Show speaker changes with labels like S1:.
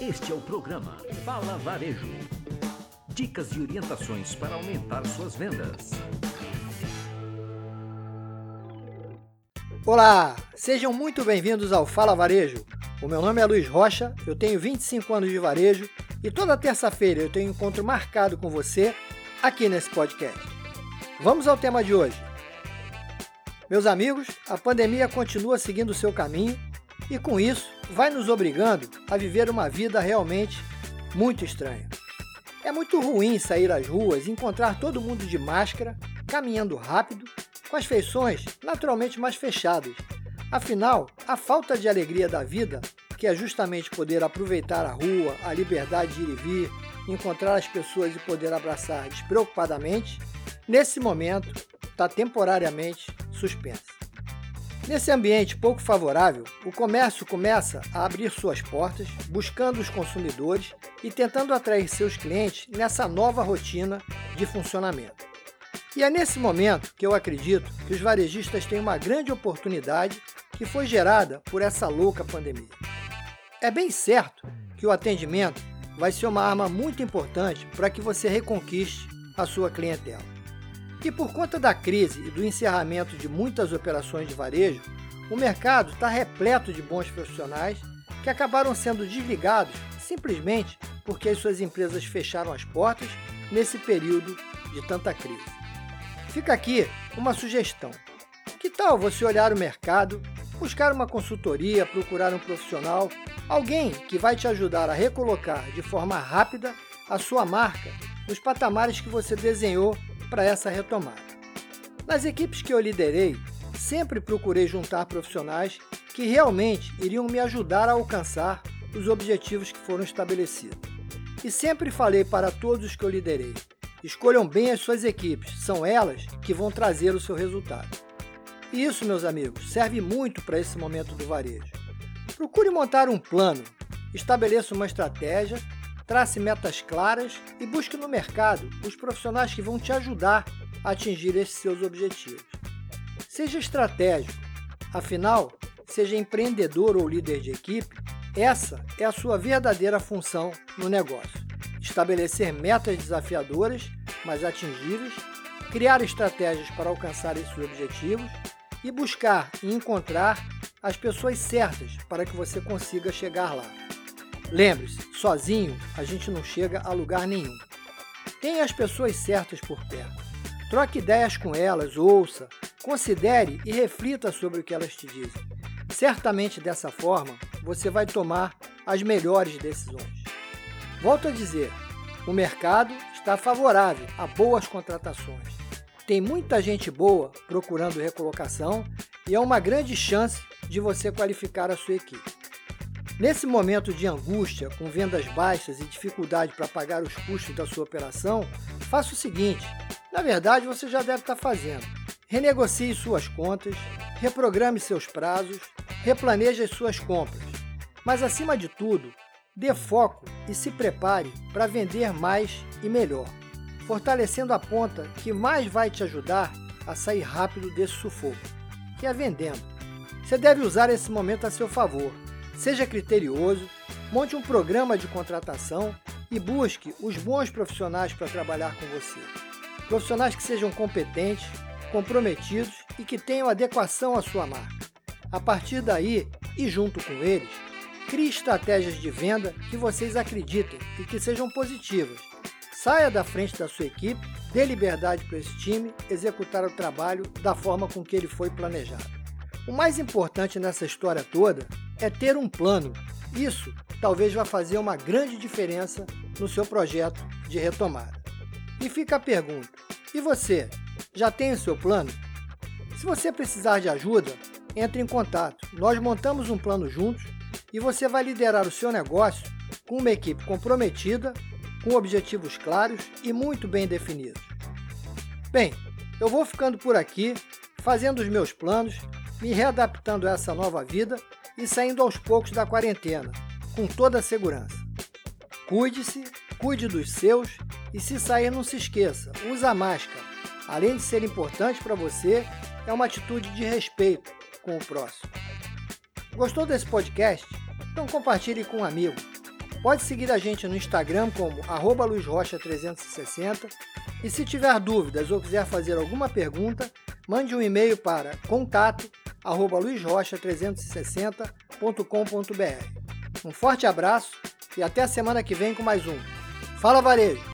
S1: Este é o programa Fala Varejo. Dicas e orientações para aumentar suas vendas.
S2: Olá, sejam muito bem-vindos ao Fala Varejo. O meu nome é Luiz Rocha, eu tenho 25 anos de varejo e toda terça-feira eu tenho um encontro marcado com você aqui nesse podcast. Vamos ao tema de hoje. Meus amigos, a pandemia continua seguindo seu caminho e com isso vai nos obrigando a viver uma vida realmente muito estranha. É muito ruim sair às ruas e encontrar todo mundo de máscara, caminhando rápido, com as feições naturalmente mais fechadas. Afinal, a falta de alegria da vida, que é justamente poder aproveitar a rua, a liberdade de ir e vir, encontrar as pessoas e poder abraçar despreocupadamente, nesse momento está temporariamente suspensa. Nesse ambiente pouco favorável, o comércio começa a abrir suas portas, buscando os consumidores e tentando atrair seus clientes nessa nova rotina de funcionamento. E é nesse momento que eu acredito que os varejistas têm uma grande oportunidade que foi gerada por essa louca pandemia. É bem certo que o atendimento vai ser uma arma muito importante para que você reconquiste a sua clientela. E por conta da crise e do encerramento de muitas operações de varejo, o mercado está repleto de bons profissionais que acabaram sendo desligados simplesmente porque as suas empresas fecharam as portas nesse período de tanta crise. Fica aqui uma sugestão. Que tal você olhar o mercado, buscar uma consultoria, procurar um profissional, alguém que vai te ajudar a recolocar de forma rápida a sua marca nos patamares que você desenhou para essa retomada. Nas equipes que eu liderei, sempre procurei juntar profissionais que realmente iriam me ajudar a alcançar os objetivos que foram estabelecidos. E sempre falei para todos os que eu liderei: escolham bem as suas equipes, são elas que vão trazer o seu resultado. E isso, meus amigos, serve muito para esse momento do varejo. Procure montar um plano, estabeleça uma estratégia trace metas claras e busque no mercado os profissionais que vão te ajudar a atingir esses seus objetivos. Seja estratégico, afinal, seja empreendedor ou líder de equipe, essa é a sua verdadeira função no negócio. Estabelecer metas desafiadoras, mas atingíveis, criar estratégias para alcançar esses objetivos e buscar e encontrar as pessoas certas para que você consiga chegar lá. Lembre-se, sozinho a gente não chega a lugar nenhum. Tenha as pessoas certas por perto. Troque ideias com elas, ouça, considere e reflita sobre o que elas te dizem. Certamente dessa forma você vai tomar as melhores decisões. Volto a dizer, o mercado está favorável a boas contratações. Tem muita gente boa procurando recolocação e é uma grande chance de você qualificar a sua equipe. Nesse momento de angústia, com vendas baixas e dificuldade para pagar os custos da sua operação, faça o seguinte: na verdade você já deve estar fazendo. Renegocie suas contas, reprograme seus prazos, replaneje as suas compras. Mas acima de tudo, dê foco e se prepare para vender mais e melhor, fortalecendo a ponta que mais vai te ajudar a sair rápido desse sufoco, que é vendendo. Você deve usar esse momento a seu favor Seja criterioso, monte um programa de contratação e busque os bons profissionais para trabalhar com você. Profissionais que sejam competentes, comprometidos e que tenham adequação à sua marca. A partir daí, e junto com eles, crie estratégias de venda que vocês acreditem e que sejam positivas. Saia da frente da sua equipe, dê liberdade para esse time executar o trabalho da forma com que ele foi planejado. O mais importante nessa história toda é ter um plano. Isso talvez vá fazer uma grande diferença no seu projeto de retomada. E fica a pergunta: e você? Já tem o seu plano? Se você precisar de ajuda, entre em contato. Nós montamos um plano juntos e você vai liderar o seu negócio com uma equipe comprometida, com objetivos claros e muito bem definidos. Bem, eu vou ficando por aqui, fazendo os meus planos, me readaptando a essa nova vida e saindo aos poucos da quarentena, com toda a segurança. Cuide-se, cuide dos seus e se sair não se esqueça, usa máscara. Além de ser importante para você, é uma atitude de respeito com o próximo. Gostou desse podcast? Então compartilhe com um amigo. Pode seguir a gente no Instagram como luizrocha360 e se tiver dúvidas ou quiser fazer alguma pergunta, mande um e-mail para contato@luizrocha360.com.br. Um forte abraço e até a semana que vem com mais um Fala Varejo!